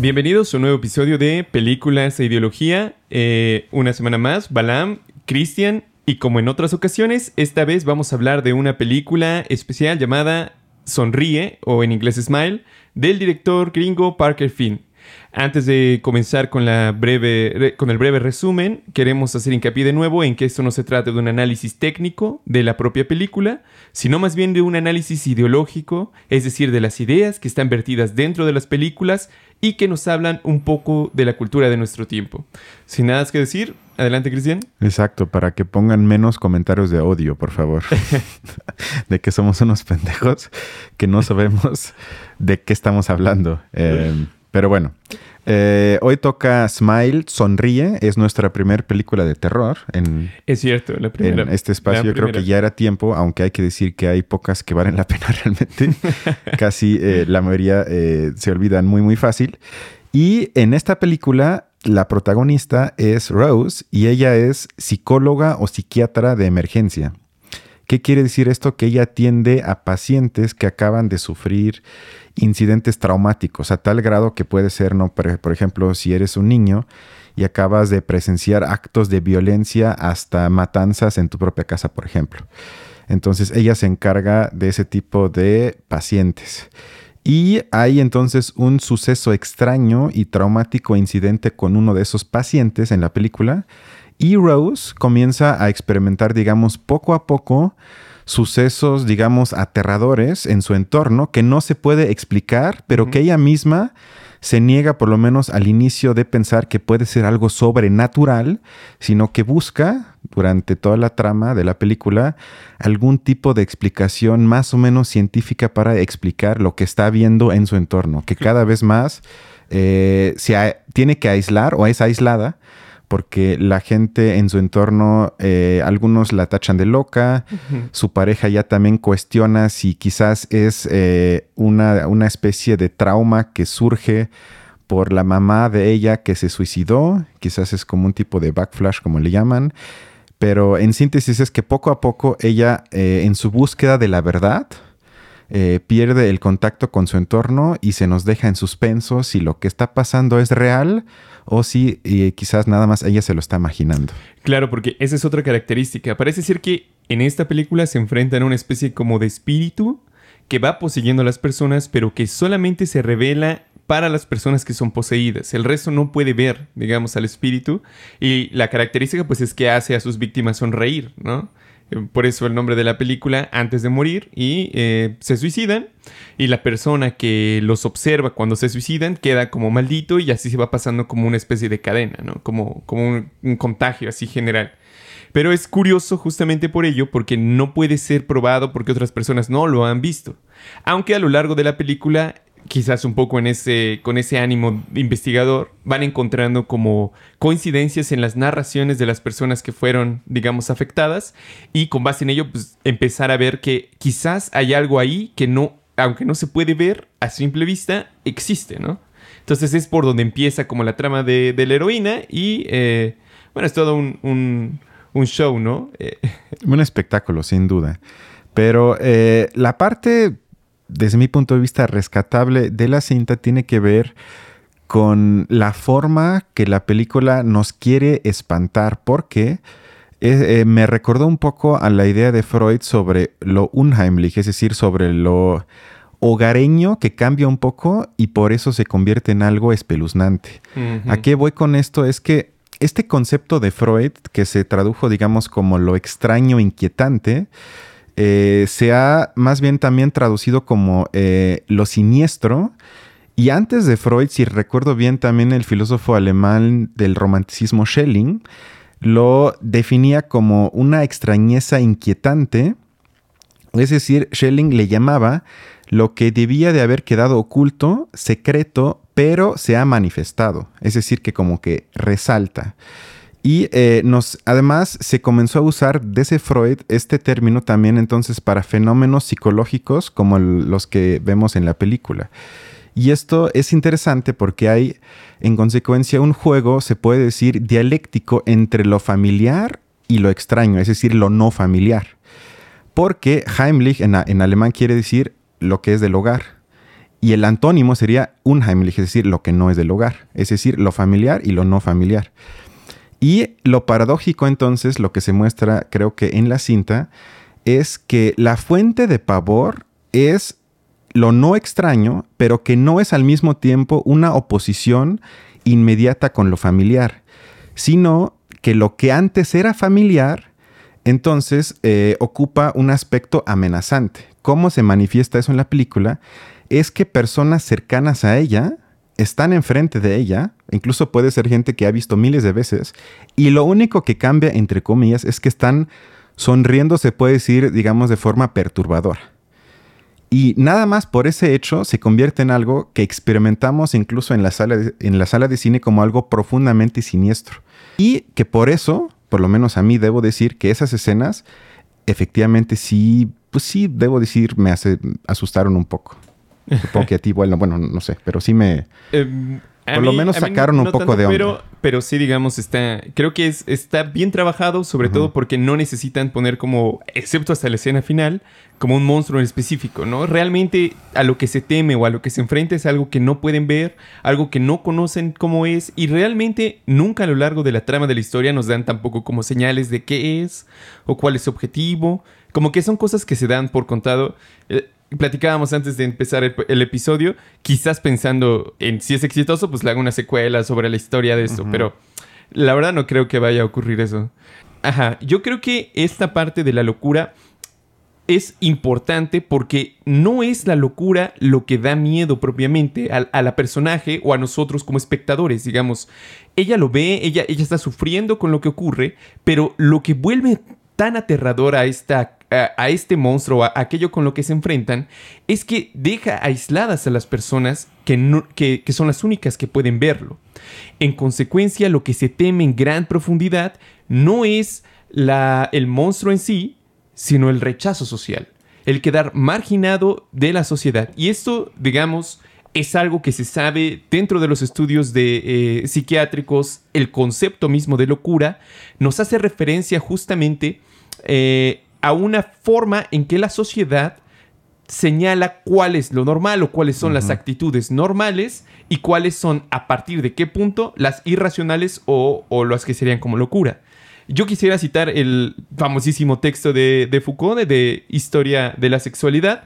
Bienvenidos a un nuevo episodio de Películas e Ideología. Eh, una semana más, Balam, Cristian y como en otras ocasiones, esta vez vamos a hablar de una película especial llamada Sonríe o en inglés Smile del director gringo Parker Finn. Antes de comenzar con, la breve, con el breve resumen, queremos hacer hincapié de nuevo en que esto no se trata de un análisis técnico de la propia película, sino más bien de un análisis ideológico, es decir, de las ideas que están vertidas dentro de las películas y que nos hablan un poco de la cultura de nuestro tiempo. Sin nada más que decir, adelante Cristian. Exacto, para que pongan menos comentarios de odio, por favor. de que somos unos pendejos que no sabemos de qué estamos hablando. Eh, pero bueno, eh, hoy toca Smile, Sonríe, es nuestra primera película de terror. En, es cierto, la primera. En este espacio yo creo que ya era tiempo, aunque hay que decir que hay pocas que valen la pena realmente. Casi eh, la mayoría eh, se olvidan muy, muy fácil. Y en esta película, la protagonista es Rose y ella es psicóloga o psiquiatra de emergencia. ¿Qué quiere decir esto? Que ella atiende a pacientes que acaban de sufrir incidentes traumáticos a tal grado que puede ser, no, por ejemplo, si eres un niño y acabas de presenciar actos de violencia hasta matanzas en tu propia casa, por ejemplo. Entonces ella se encarga de ese tipo de pacientes. Y hay entonces un suceso extraño y traumático incidente con uno de esos pacientes en la película y Rose comienza a experimentar, digamos, poco a poco sucesos, digamos, aterradores en su entorno que no se puede explicar, pero que ella misma se niega por lo menos al inicio de pensar que puede ser algo sobrenatural, sino que busca durante toda la trama de la película algún tipo de explicación más o menos científica para explicar lo que está viendo en su entorno, que cada vez más eh, se tiene que aislar o es aislada porque la gente en su entorno, eh, algunos la tachan de loca, su pareja ya también cuestiona si quizás es eh, una, una, especie de trauma que surge por la mamá de ella que se suicidó, quizás es como un tipo de backflash como le llaman, pero en síntesis es que poco a poco ella eh, en su búsqueda de la verdad, pierde el contacto con su entorno y se nos deja en suspenso si lo que está pasando es real o si quizás nada más ella se lo está imaginando. Claro, porque esa es otra característica. Parece ser que en esta película se enfrentan a una especie como de espíritu que va poseyendo a las personas, pero que solamente se revela para las personas que son poseídas. El resto no puede ver, digamos, al espíritu. Y la característica, pues, es que hace a sus víctimas sonreír, ¿no? Por eso el nombre de la película, antes de morir, y eh, se suicidan. Y la persona que los observa cuando se suicidan queda como maldito y así se va pasando como una especie de cadena, ¿no? Como, como un, contagio así general. Pero es curioso justamente por ello, porque no puede ser probado porque otras personas no lo han visto. Aunque a lo largo de la película quizás un poco en ese, con ese ánimo investigador, van encontrando como coincidencias en las narraciones de las personas que fueron, digamos, afectadas y con base en ello, pues empezar a ver que quizás hay algo ahí que no, aunque no se puede ver a simple vista, existe, ¿no? Entonces es por donde empieza como la trama de, la heroína y, eh, bueno, es todo un, show, ¿no? Eh, un espectáculo, sin duda. Pero eh, la parte desde mi punto de vista, rescatable de la cinta tiene que ver con la forma que la película nos quiere espantar, porque eh, me recordó un poco a la idea de Freud sobre lo unheimlich, es decir, sobre lo hogareño que cambia un poco y por eso se convierte en algo espeluznante. ¿A qué voy con esto? Es que este concepto de Freud, que se tradujo, digamos, como lo extraño, inquietante, eh, se ha más bien también traducido como eh, lo siniestro. Y antes de Freud, si recuerdo bien, también el filósofo alemán del romanticismo Schelling lo definía como una extrañeza inquietante. Es decir, Schelling le llamaba lo que debía de haber quedado oculto, secreto, pero se ha manifestado. Es decir, que como que resalta. Y eh, además se comenzó a usar desde Freud este término también entonces para fenómenos psicológicos como los que vemos en la película. Y esto es interesante porque hay en consecuencia un juego, se puede decir, dialéctico entre lo familiar y lo extraño, es decir, lo no familiar. Porque Heimlich en, en alemán quiere decir lo que es del hogar Y el antónimo sería unheimlich, es decir, lo que no es del hogar, es decir, lo familiar y lo no familiar. Y lo paradójico entonces, lo que se muestra creo que en la cinta, es que la fuente de pavor es lo no extraño, pero que no es al mismo tiempo una oposición inmediata con lo familiar, sino que lo que antes era familiar, entonces eh, ocupa un aspecto amenazante. ¿Cómo se manifiesta eso en la película? Es que personas cercanas a ella están enfrente de ella, incluso puede ser gente que ha visto miles de veces, y lo único que cambia, entre comillas, es que están sonriendo, se puede decir, digamos, de forma perturbadora. Y nada más por ese hecho se convierte en algo que experimentamos incluso en la sala de, en la sala de cine como algo profundamente siniestro. Y que por eso, por lo menos a mí debo decir que esas escenas efectivamente sí, pues sí, debo decir, me asustaron un poco. Supongo que a ti igual, bueno, no sé, pero sí me... Em, por lo menos sacaron un poco de onda. Pero, pero sí, digamos, está. Creo que es, está bien trabajado, sobre todo porque no necesitan poner como, excepto hasta la escena final, como un monstruo en específico, ¿no? Realmente a lo que se teme o a lo que se enfrenta es algo que no pueden ver, algo que no conocen cómo es, y realmente nunca a lo largo de la trama de la historia nos dan tampoco como señales de qué es o cuál es su objetivo. Como que son cosas que se dan por contado. Eh, platicábamos antes de empezar el, episodio, quizás pensando en si es exitoso, pues le hago una secuela sobre la historia de eso, pero la verdad no creo que vaya a ocurrir eso. Ajá, yo creo que esta parte de la locura es importante porque no es la locura lo que da miedo propiamente a, la personaje o a nosotros como espectadores, digamos. Ella lo ve, ella, ella está sufriendo con lo que ocurre, pero lo que vuelve tan aterrador a esta a, este monstruo, a, aquello con lo que se enfrentan, es que deja aisladas a las personas que, que, son las únicas que pueden verlo. En consecuencia, lo que se teme en gran profundidad no es la, el monstruo en sí, sino el rechazo social, el quedar marginado de la sociedad. Y esto, digamos, es algo que se sabe dentro de los estudios de, eh, psiquiátricos, el concepto mismo de locura nos hace referencia justamente eh, a una forma en que la sociedad señala cuál es lo normal o cuáles son las actitudes normales y cuáles son a partir de qué punto las irracionales o, las que serían como locura. Yo quisiera citar el famosísimo texto de, Foucault, de, Historia de la Sexualidad,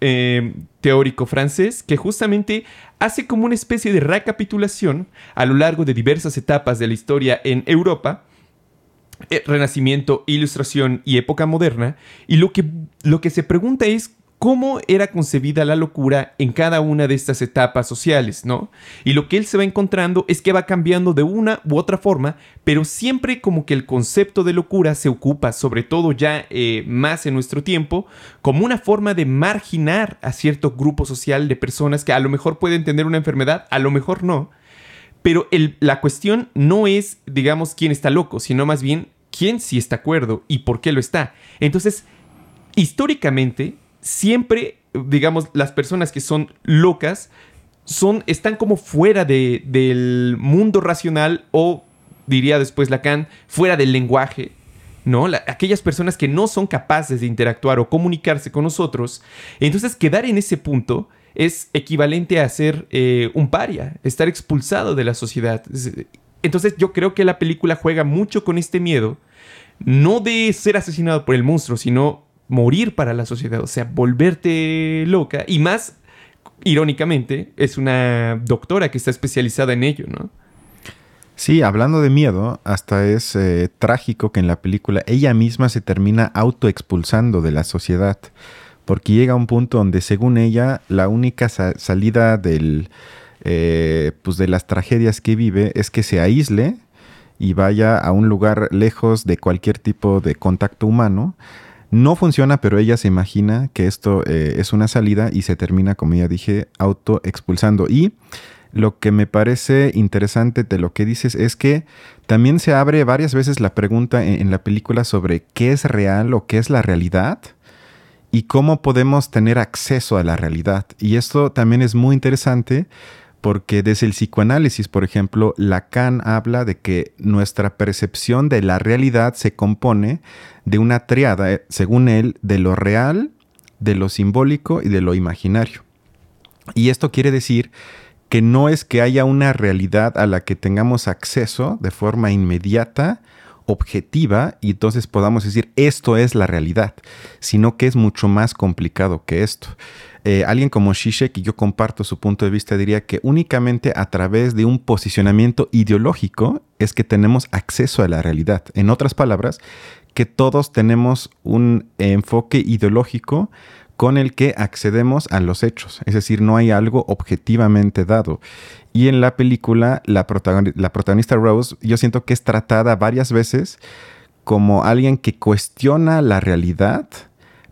eh, teórico francés, que justamente hace como una especie de recapitulación a lo largo de diversas etapas de la historia en Europa, renacimiento, Ilustración y época moderna, y lo que, lo que se pregunta es cómo era concebida la locura en cada una de estas etapas sociales, ¿no? Y lo que él se va encontrando es que va cambiando de una u otra forma, pero siempre como que el concepto de locura se ocupa, sobre todo ya eh, más en nuestro tiempo, como una forma de marginar a cierto grupo social de personas que a lo mejor pueden tener una enfermedad, a lo mejor no, pero la cuestión no es, digamos, quién está loco, sino más bien quién sí está acuerdo y por qué lo está. Entonces, históricamente, siempre, digamos, las personas que son locas son, están como fuera de, del mundo racional o, diría después Lacan, fuera del lenguaje. ¿no? aquellas personas que no son capaces de interactuar o comunicarse con nosotros. Entonces, quedar en ese punto es equivalente a ser eh, un paria, estar expulsado de la sociedad. Entonces yo creo que la película juega mucho con este miedo, no de ser asesinado por el monstruo, sino morir para la sociedad, o sea, volverte loca. Y más, irónicamente, es una doctora que está especializada en ello, ¿no? Sí, hablando de miedo, hasta es eh, trágico que en la película ella misma se termina autoexpulsando de la sociedad porque llega a un punto donde según ella la única salida del, eh, pues de las tragedias que vive es que se aísle y vaya a un lugar lejos de cualquier tipo de contacto humano. No funciona, pero ella se imagina que esto eh, es una salida y se termina, como ya dije, autoexpulsando. Y lo que me parece interesante de lo que dices es que también se abre varias veces la pregunta en la película sobre qué es real o qué es la realidad y cómo podemos tener acceso a la realidad. Y esto también es muy interesante porque desde el psicoanálisis, por ejemplo, Lacan habla de que nuestra percepción de la realidad se compone de una triada, eh, según él, de lo real, de lo simbólico y de lo imaginario. Y esto quiere decir que no es que haya una realidad a la que tengamos acceso de forma inmediata, objetiva, y entonces podamos decir esto es la realidad, sino que es mucho más complicado que esto. Eh, alguien como Zizek, y yo comparto su punto de vista, diría que únicamente a través de un posicionamiento ideológico es que tenemos acceso a la realidad. En otras palabras, que todos tenemos un enfoque ideológico con el que accedemos a los hechos, es decir, no hay algo objetivamente dado. Y en la película, la, protagonista Rose, yo siento que es tratada varias veces como alguien que cuestiona la realidad,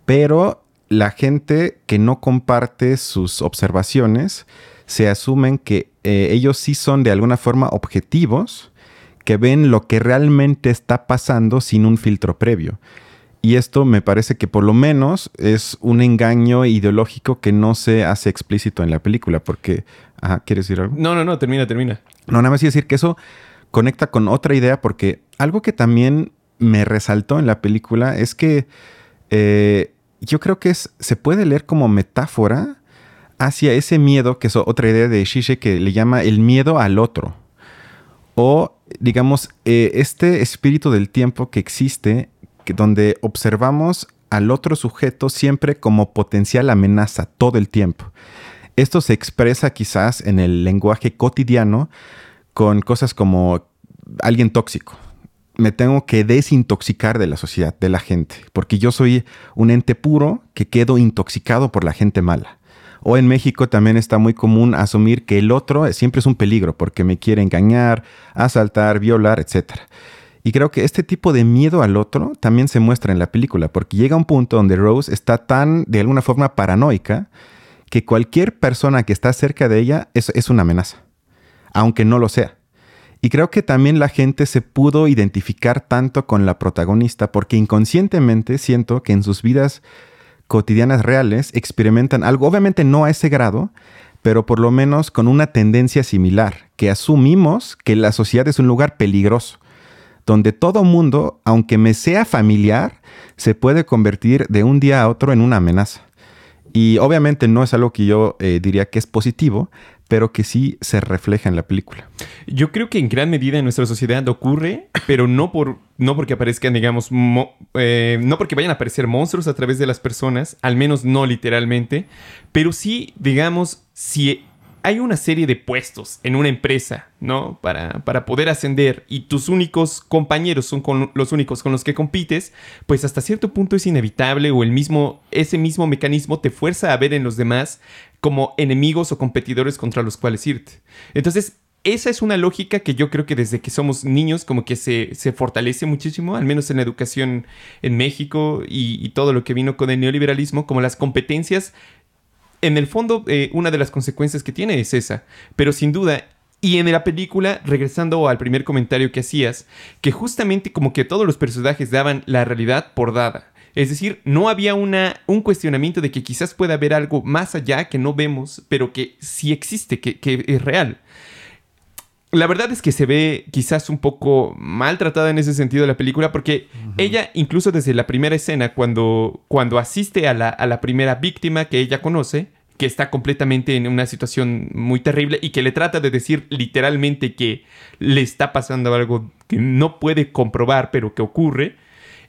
pero la gente que no comparte sus observaciones se asumen que eh, ellos sí son de alguna forma objetivos, que ven lo que realmente está pasando sin un filtro previo. Y esto me parece que por lo menos es un engaño ideológico que no se hace explícito en la película, porque... Ajá, ¿quieres decir algo? No, no, no, termina, termina. No, nada más decir que eso conecta con otra idea, porque algo que también me resaltó en la película es que eh, yo creo que es, se puede leer como metáfora hacia ese miedo, que es otra idea de Shishe que le llama el miedo al otro. O, digamos, eh, este espíritu del tiempo que existe donde observamos al otro sujeto siempre como potencial amenaza todo el tiempo. Esto se expresa quizás en el lenguaje cotidiano con cosas como alguien tóxico. Me tengo que desintoxicar de la sociedad, de la gente, porque yo soy un ente puro que quedo intoxicado por la gente mala. O en México también está muy común asumir que el otro siempre es un peligro porque me quiere engañar, asaltar, violar, etcétera. Y creo que este tipo de miedo al otro también se muestra en la película, porque llega un punto donde Rose está tan, de alguna forma, paranoica, que cualquier persona que está cerca de ella es, es una amenaza, aunque no lo sea. Y creo que también la gente se pudo identificar tanto con la protagonista porque inconscientemente siento que en sus vidas cotidianas reales experimentan algo, obviamente no a ese grado, pero por lo menos con una tendencia similar, que asumimos que la sociedad es un lugar peligroso donde todo mundo, aunque me sea familiar, se puede convertir de un día a otro en una amenaza. Y obviamente no es algo que yo eh, diría que es positivo, pero que sí se refleja en la película. Yo creo que en gran medida en nuestra sociedad ocurre, pero no, por, no porque aparezcan, digamos, eh, no porque vayan a aparecer monstruos a través de las personas, al menos no literalmente, pero sí, digamos, si hay una serie de puestos en una empresa, ¿no? Para, para poder ascender y tus únicos compañeros son los únicos con los que compites, pues hasta cierto punto es inevitable o el mismo, ese mismo mecanismo te fuerza a ver en los demás como enemigos o competidores contra los cuales irte. Entonces, esa es una lógica que yo creo que desde que somos niños como que se, fortalece muchísimo, al menos en la educación en México y todo lo que vino con el neoliberalismo, como las competencias en el fondo, eh, una de las consecuencias que tiene es esa. Pero sin duda, y en la película, regresando al primer comentario que hacías, que justamente como que todos los personajes daban la realidad por dada. Es decir, no había una, un cuestionamiento de que quizás pueda haber algo más allá que no vemos, pero que sí existe, que, que es real. La verdad es que se ve quizás un poco maltratada en ese sentido la película porque ella incluso desde la primera escena cuando, cuando asiste a la, a la primera víctima que ella conoce, que está completamente en una situación muy terrible y que le trata de decir literalmente que le está pasando algo que no puede comprobar pero que ocurre,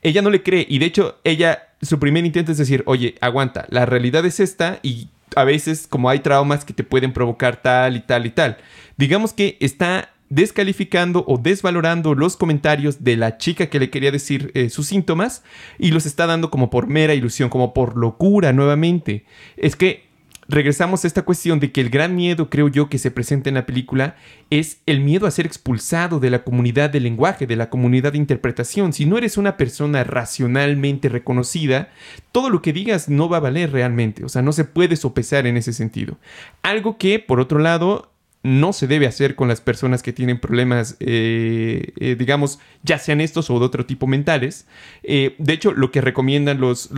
ella no le cree. Y de hecho ella su primer intento es decir, oye, aguanta, la realidad es esta y a veces como hay traumas que te pueden provocar tal y tal y tal. Digamos que está descalificando o desvalorando los comentarios de la chica que le quería decir eh, sus síntomas y los está dando como por mera ilusión, como por locura nuevamente. Es que regresamos a esta cuestión de que el gran miedo, creo yo, que se presenta en la película es el miedo a ser expulsado de la comunidad del lenguaje, de la comunidad de interpretación. Si no eres una persona racionalmente reconocida, todo lo que digas no va a valer realmente. O sea, no se puede sopesar en ese sentido. Algo que, por otro lado, no se debe hacer con las personas que tienen problemas, eh, eh, digamos, ya sean estos o de otro tipo mentales. Eh, de hecho, lo que recomiendan los,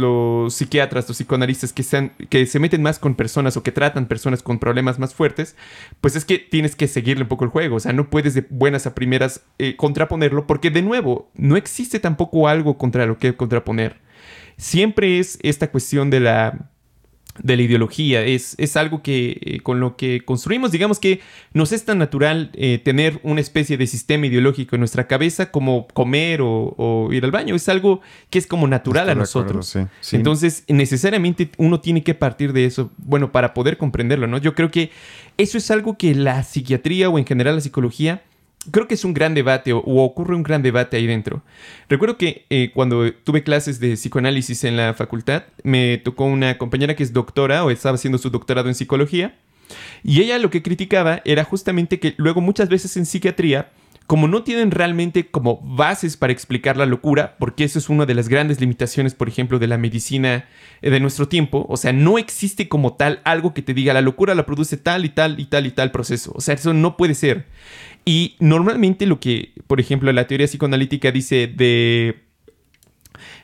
psiquiatras, los psicoanalistas que, que se meten más con personas o que tratan personas con problemas más fuertes, pues es que tienes que seguirle un poco el juego. O sea, no puedes de buenas a primeras contraponerlo porque, de nuevo, no existe tampoco algo contra lo que contraponer. Siempre es esta cuestión de la de la ideología, es, es algo que eh, con lo que construimos, digamos que nos es tan natural eh, tener una especie de sistema ideológico en nuestra cabeza como comer o, ir al baño, es algo que es como natural a nosotros. Entonces, necesariamente uno tiene que partir de eso, bueno, para poder comprenderlo, ¿no? Yo creo que eso es algo que la psiquiatría o en general la psicología creo que es un gran debate o, ocurre un gran debate ahí dentro. Recuerdo que eh, cuando tuve clases de psicoanálisis en la facultad, me tocó una compañera que es doctora o estaba haciendo su doctorado en psicología, y ella lo que criticaba era justamente que luego muchas veces en psiquiatría, como no tienen realmente como bases para explicar la locura, porque eso es una de las grandes limitaciones, por ejemplo, de la medicina eh, de nuestro tiempo, o sea, no existe como tal algo que te diga la locura la produce tal y tal y tal y tal proceso, o sea, eso no puede ser. Y normalmente lo que, por ejemplo, la teoría psicoanalítica dice de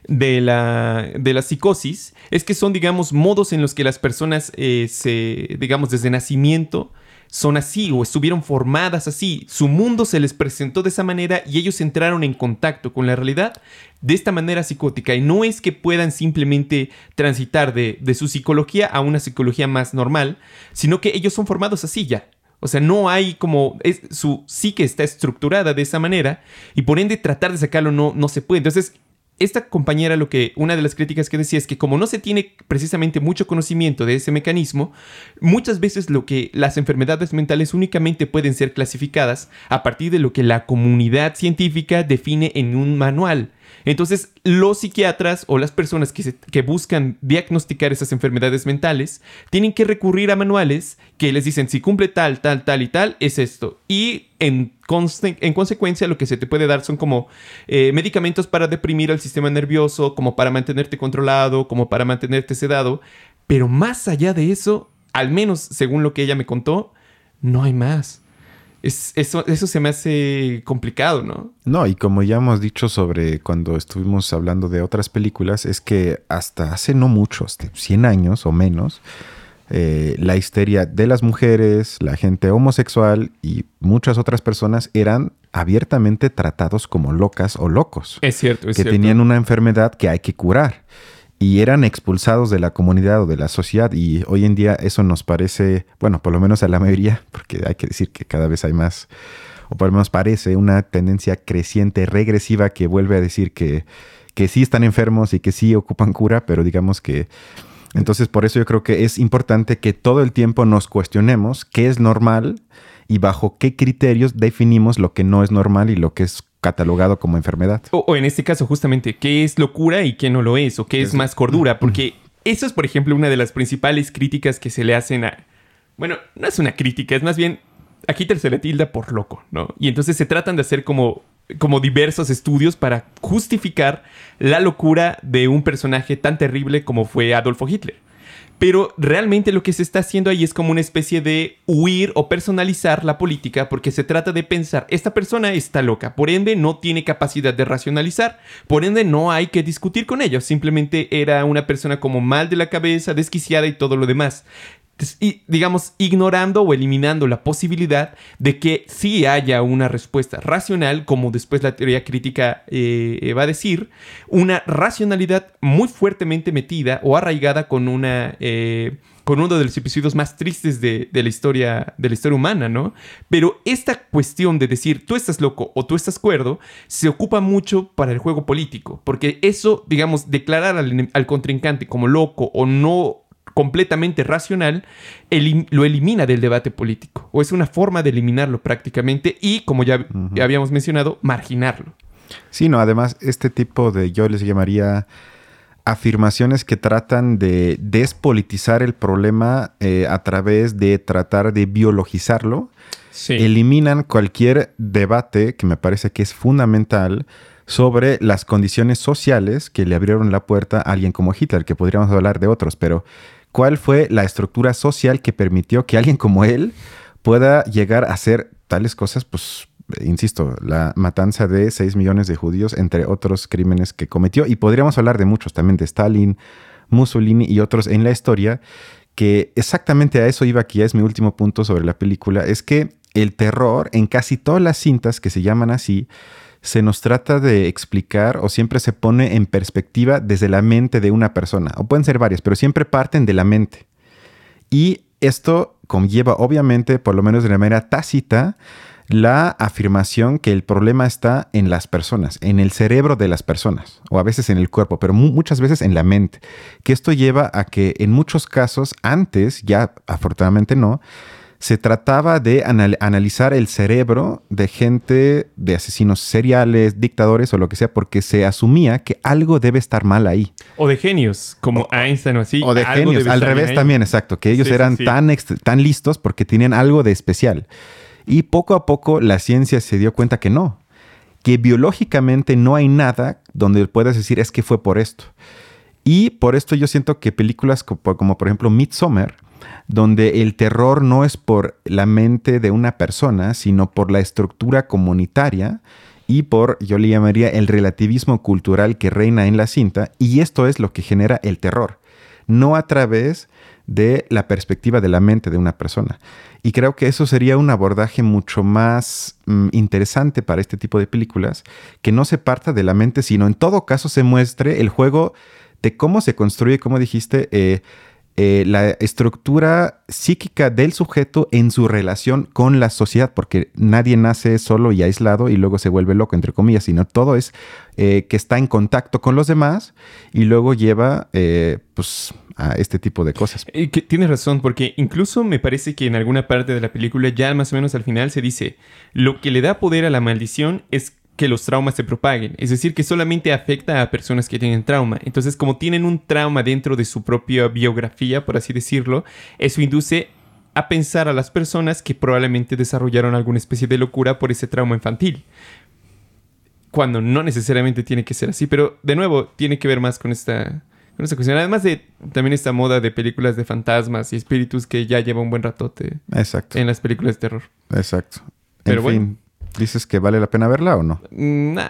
de la, de la psicosis es que son, digamos, modos en los que las personas eh, se, digamos, desde nacimiento son así o estuvieron formadas así. Su mundo se les presentó de esa manera y ellos entraron en contacto con la realidad de esta manera psicótica. Y no es que puedan simplemente transitar de, de su psicología a una psicología más normal, sino que ellos son formados así ya. O sea, no hay como. Es, su psique está estructurada de esa manera y por ende tratar de sacarlo no, no se puede. Entonces, esta compañera lo que una de las críticas que decía es que como no se tiene precisamente mucho conocimiento de ese mecanismo, muchas veces lo que las enfermedades mentales únicamente pueden ser clasificadas a partir de lo que la comunidad científica define en un manual. Entonces, los psiquiatras o las personas que, buscan diagnosticar esas enfermedades mentales tienen que recurrir a manuales que les dicen si cumple tal, tal, tal y tal, es esto. Y en, en consecuencia lo que se te puede dar son como eh, medicamentos para deprimir al sistema nervioso, como para mantenerte controlado, como para mantenerte sedado. Pero más allá de eso, al menos según lo que ella me contó, no hay más eso, eso se me hace complicado, ¿no? No, y como ya hemos dicho sobre cuando estuvimos hablando de otras películas, es que hasta hace no mucho, 100 años o menos, eh, la histeria de las mujeres, la gente homosexual y muchas otras personas eran abiertamente tratados como locas o locos. Es cierto, es que tenían una enfermedad que hay que curar y eran expulsados de la comunidad o de la sociedad y hoy en día eso nos parece, bueno, por lo menos a la mayoría, porque hay que decir que cada vez hay más, o por lo menos parece una tendencia creciente, regresiva, que vuelve a decir que, que sí están enfermos y que sí ocupan cura, pero digamos que... Entonces por eso yo creo que es importante que todo el tiempo nos cuestionemos qué es normal y bajo qué criterios definimos lo que no es normal y lo que es catalogado como enfermedad. O, en este caso, justamente, ¿qué es locura y qué no lo es? ¿O qué es, más cordura? Porque eso es, por ejemplo, una de las principales críticas que se le hacen a... Bueno, no es una crítica, es más bien... Aquí se le tilda por loco, ¿no? Y entonces se tratan de hacer como, como diversos estudios para justificar la locura de un personaje tan terrible como fue Adolfo Hitler. Pero realmente lo que se está haciendo ahí es como una especie de huir o personalizar la política porque se trata de pensar, esta persona está loca, por ende no tiene capacidad de racionalizar, por ende no hay que discutir con ellos, simplemente era una persona como mal de la cabeza, desquiciada y todo lo demás y, digamos, ignorando o eliminando la posibilidad de que sí haya una respuesta racional, como después la teoría crítica eh, va a decir, una racionalidad muy fuertemente metida o arraigada con una... Eh, con uno de los episodios más tristes de, de, la historia de la historia humana, ¿no? Pero esta cuestión de decir tú estás loco o tú estás cuerdo se ocupa mucho para el juego político, porque eso, digamos, declarar al contrincante como loco o no completamente racional, lo elimina del debate político. O es una forma de eliminarlo prácticamente y, como ya, habíamos mencionado, marginarlo. Sí, no, además, este tipo de, yo les llamaría afirmaciones que tratan de despolitizar el problema eh, a través de tratar de biologizarlo, eliminan cualquier debate que me parece que es fundamental sobre las condiciones sociales que le abrieron la puerta a alguien como Hitler, que podríamos hablar de otros, pero cuál fue la estructura social que permitió que alguien como él pueda llegar a hacer tales cosas, pues, insisto, la matanza de 6 millones de judíos, entre otros crímenes que cometió. Y podríamos hablar de muchos también, de Stalin, Mussolini y otros en la historia, que exactamente a eso iba aquí, es mi último punto sobre la película, es que el terror en casi todas las cintas que se llaman así, se nos trata de explicar o siempre se pone en perspectiva desde la mente de una persona. O pueden ser varias, pero siempre parten de la mente. Y esto conlleva, obviamente, por lo menos de manera tácita, la afirmación que el problema está en las personas, en el cerebro de las personas, o a veces en el cuerpo, pero muchas veces en la mente. Que esto lleva a que en muchos casos, antes, ya afortunadamente no, se trataba de analizar el cerebro de gente, de asesinos seriales, dictadores o lo que sea, porque se asumía que algo debe estar mal ahí. O de genios, como Einstein o así. O de genios, al revés también, exacto, que ellos eran Tan, tan listos porque tenían algo de especial. Y poco a poco la ciencia se dio cuenta que no, que biológicamente no hay nada donde puedas decir es que fue por esto. Y por esto yo siento que películas como, como por ejemplo Midsommar, donde el terror no es por la mente de una persona, sino por la estructura comunitaria y por, yo le llamaría, el relativismo cultural que reina en la cinta, y esto es lo que genera el terror, no a través de la perspectiva de la mente de una persona. Y creo que eso sería un abordaje mucho más mm, interesante para este tipo de películas, que no se parta de la mente, sino en todo caso se muestre el juego de cómo se construye, como dijiste, eh, eh, la estructura psíquica del sujeto en su relación con la sociedad, porque nadie nace solo y aislado y luego se vuelve loco, entre comillas, sino todo es eh, que está en contacto con los demás y luego lleva eh, pues, a este tipo de cosas. tienes razón, porque incluso me parece que en alguna parte de la película, ya más o menos al final, se dice, lo que le da poder a la maldición es que los traumas se propaguen. Es decir, que solamente afecta a personas que tienen trauma. Entonces, como tienen un trauma dentro de su propia biografía, por así decirlo, eso induce a pensar a las personas que probablemente desarrollaron alguna especie de locura por ese trauma infantil. Cuando no necesariamente tiene que ser así, pero de nuevo, tiene que ver más con esta, con esta cuestión. Además de también esta moda de películas de fantasmas y espíritus que ya lleva un buen ratote Exacto. en las películas de terror. Exacto. Pero bueno. ¿Dices que vale la pena verla o no? Nah.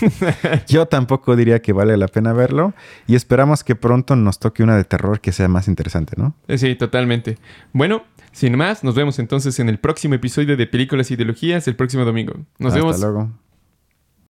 Yo tampoco diría que vale la pena verlo y esperamos que pronto nos toque una de terror que sea más interesante, ¿no? Eh, sí, totalmente. Bueno, sin más, nos vemos entonces en el próximo episodio de Películas e Ideologías el próximo domingo. Nos vemos. Hasta luego.